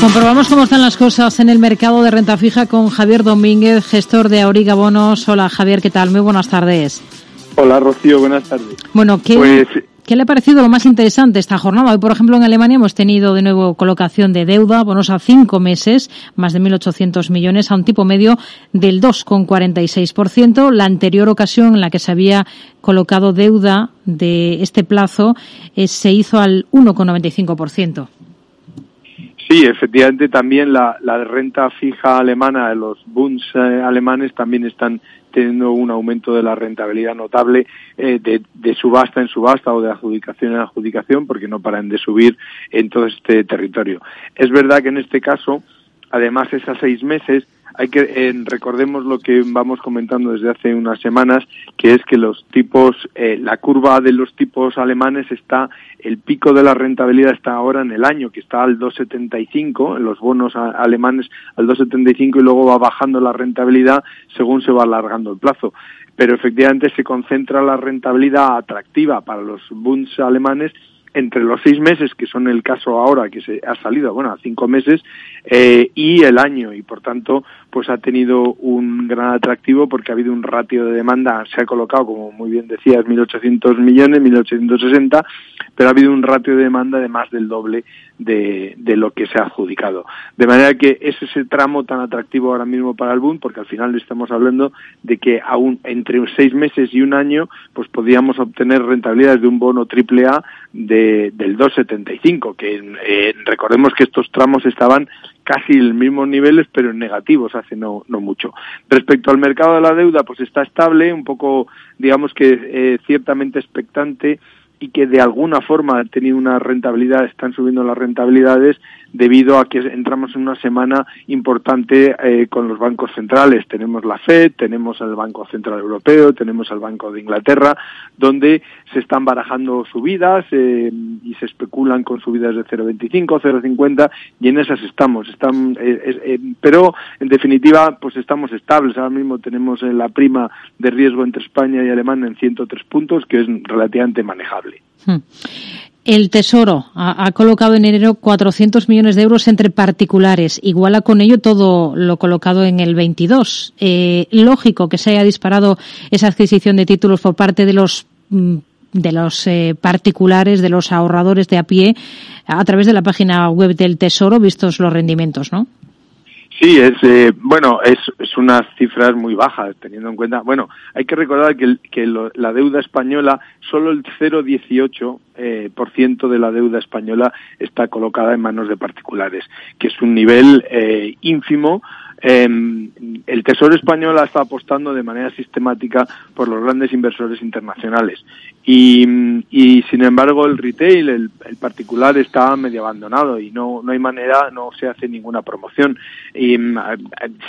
Comprobamos cómo están las cosas en el mercado de renta fija con Javier Domínguez, gestor de Auriga Bonos. Hola Javier, ¿qué tal? Muy buenas tardes. Hola Rocío, buenas tardes. Bueno, ¿qué, pues, ¿qué le ha parecido lo más interesante esta jornada? Hoy, por ejemplo, en Alemania hemos tenido de nuevo colocación de deuda, bonos a cinco meses, más de 1.800 millones, a un tipo medio del 2,46%. La anterior ocasión en la que se había colocado deuda de este plazo eh, se hizo al 1,95%. Sí, efectivamente también la, renta fija alemana, los Bunds eh, alemanes también están teniendo un aumento de la rentabilidad notable eh, de, subasta en subasta o de adjudicación en adjudicación porque no paran de subir en todo este territorio. Es verdad que en este caso, además es a seis meses, hay que recordemos lo que vamos comentando desde hace unas semanas, que es que los tipos, eh, la curva de los tipos alemanes está, el pico de la rentabilidad está ahora en el año, que está al 2,75, en los bonos alemanes al 2,75 y luego va bajando la rentabilidad según se va alargando el plazo. Pero efectivamente se concentra la rentabilidad atractiva para los Bunds alemanes entre los seis meses, que son el caso ahora, que se ha salido, bueno, a cinco meses, eh, y el año, y por tanto, pues ha tenido un gran atractivo porque ha habido un ratio de demanda, se ha colocado, como muy bien decías, 1.800 millones, 1.860, pero ha habido un ratio de demanda de más del doble de, de, lo que se ha adjudicado. De manera que es ese tramo tan atractivo ahora mismo para el boom, porque al final estamos hablando de que aún entre seis meses y un año, pues podríamos obtener rentabilidades de un bono triple A de, del 2,75, que eh, recordemos que estos tramos estaban casi en los mismos niveles, pero en negativos hace no, no mucho. Respecto al mercado de la deuda, pues está estable, un poco, digamos que eh, ciertamente expectante y que de alguna forma han tenido una rentabilidad, están subiendo las rentabilidades debido a que entramos en una semana importante eh, con los bancos centrales. Tenemos la Fed, tenemos el Banco Central Europeo, tenemos el Banco de Inglaterra, donde se están barajando subidas eh, y se especulan con subidas de 0,25, 0,50 y en esas estamos. Están, eh, pero en definitiva, pues estamos estables. Ahora mismo tenemos la prima de riesgo entre España y Alemania en 103 puntos, que es relativamente manejable. Hmm. El Tesoro ha, colocado en enero 400 millones de euros entre particulares. Iguala con ello todo lo colocado en el 22. Eh, lógico que se haya disparado esa adquisición de títulos por parte de los mm, de los eh, particulares, de los ahorradores de a pie, a través de la página web del Tesoro, vistos los rendimientos, ¿no? Sí, es eh, bueno, es, es unas cifras muy bajas teniendo en cuenta. Bueno, hay que recordar que, que la deuda española, solo el 0,18 eh, de la deuda española está colocada en manos de particulares, que es un nivel eh, ínfimo eh, el Tesoro español está apostando de manera sistemática por los grandes inversores internacionales y, y sin embargo el retail, el, particular está medio abandonado y no, no hay manera, no se hace ninguna promoción. Y mm,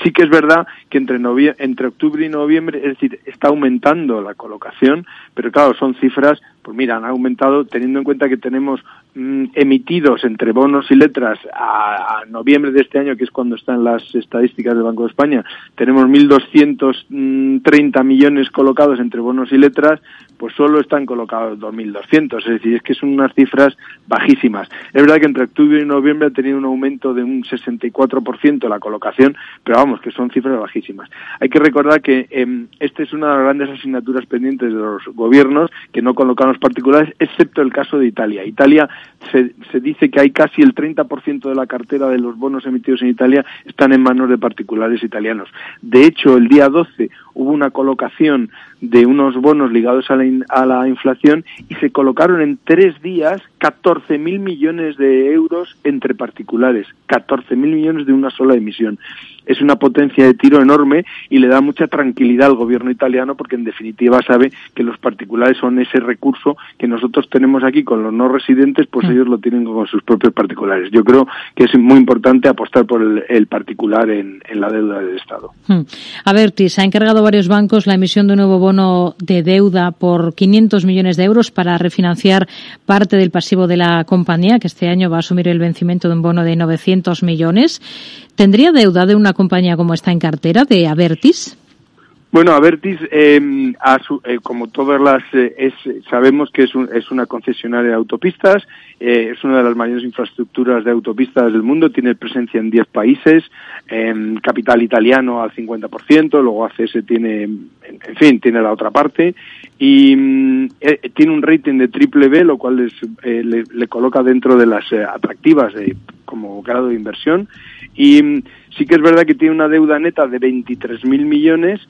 sí que es verdad que entre, entre octubre y noviembre, es decir, está aumentando la colocación, pero claro, son cifras pues mira, han aumentado teniendo en cuenta que tenemos mm, emitidos entre bonos y letras a, noviembre de este año, que es cuando están las estadísticas del Banco de España, tenemos 1.230 millones colocados entre bonos y letras, pues solo están colocados 2.200, es decir, es que son unas cifras bajísimas. Es verdad que entre octubre y noviembre ha tenido un aumento de un 64% la colocación, pero vamos, que son cifras bajísimas. Hay que recordar que eh, esta es una de las grandes asignaturas pendientes de los gobiernos que no colocan los particulares, excepto el caso de Italia. Italia se, se dice que hay casi el 30% de la cartera de los bonos emitidos en Italia están en manos de particulares italianos. De hecho, el día 12 hubo una colocación de unos bonos ligados a la inflación y se colocaron en tres días 14.000 millones de euros entre particulares, 14.000 millones de una sola emisión. Es una potencia de tiro enorme y le da mucha tranquilidad al gobierno italiano porque en definitiva sabe que los particulares son ese recurso que nosotros tenemos aquí con los no residentes, pues mm. ellos lo tienen con sus propios particulares. Yo creo que es muy importante apostar por el, particular en, la deuda del Estado. Mm. A ver, se ha encargado varios bancos la emisión de un nuevo bono de deuda por 500 millones de euros para refinanciar parte del pasivo de la compañía, que este año va a asumir el vencimiento de un bono de 900 millones. ¿Tendría deuda de una compañía como esta en cartera, de Avertis? Bueno, Avertis, su, eh, como todas las, eh, es, sabemos que es, un, es una concesionaria de autopistas, eh, es una de las mayores infraestructuras de autopistas del mundo, tiene presencia en 10 países, en capital italiano al 50%, luego ACS tiene, en, en fin, tiene la otra parte, y mm, eh, tiene un rating de triple B, lo cual es, eh, le, coloca dentro de las eh, atractivas de, como grado de inversión, y mm, sí que es verdad que tiene una deuda neta de 23.000 millones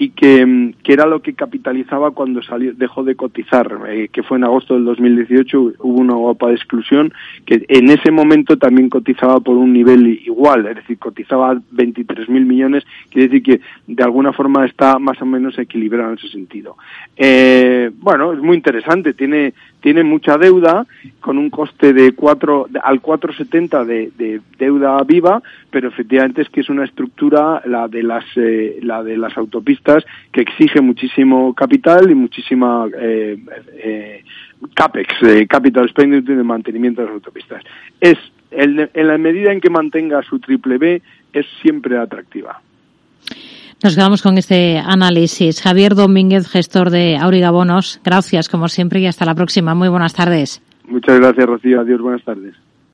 y que, mm, que, era lo que capitalizaba cuando salió, dejó de cotizar, eh, que fue en agosto del 2018, hubo una guapa de exclusión, que en ese momento también cotizaba por un nivel igual, es decir, cotizaba 23.000 millones, quiere decir que de alguna forma está más o menos equilibrado en ese sentido. Eh, bueno, es muy interesante, tiene, tiene mucha deuda, con un coste de 4, al 4,70 de, de deuda viva, pero efectivamente es que es una estructura, la de las, eh, la de las autopistas, que exige muchísimo capital y muchísima eh, eh, CAPEX, eh, Capital Expenditure de mantenimiento de las autopistas. Es, en la medida en que mantenga su triple B, es siempre atractiva. Nos quedamos con este análisis. Javier Domínguez, gestor de Auriga Bonos, gracias como siempre y hasta la próxima. Muy buenas tardes. Muchas gracias, Rocío. Adiós, buenas tardes.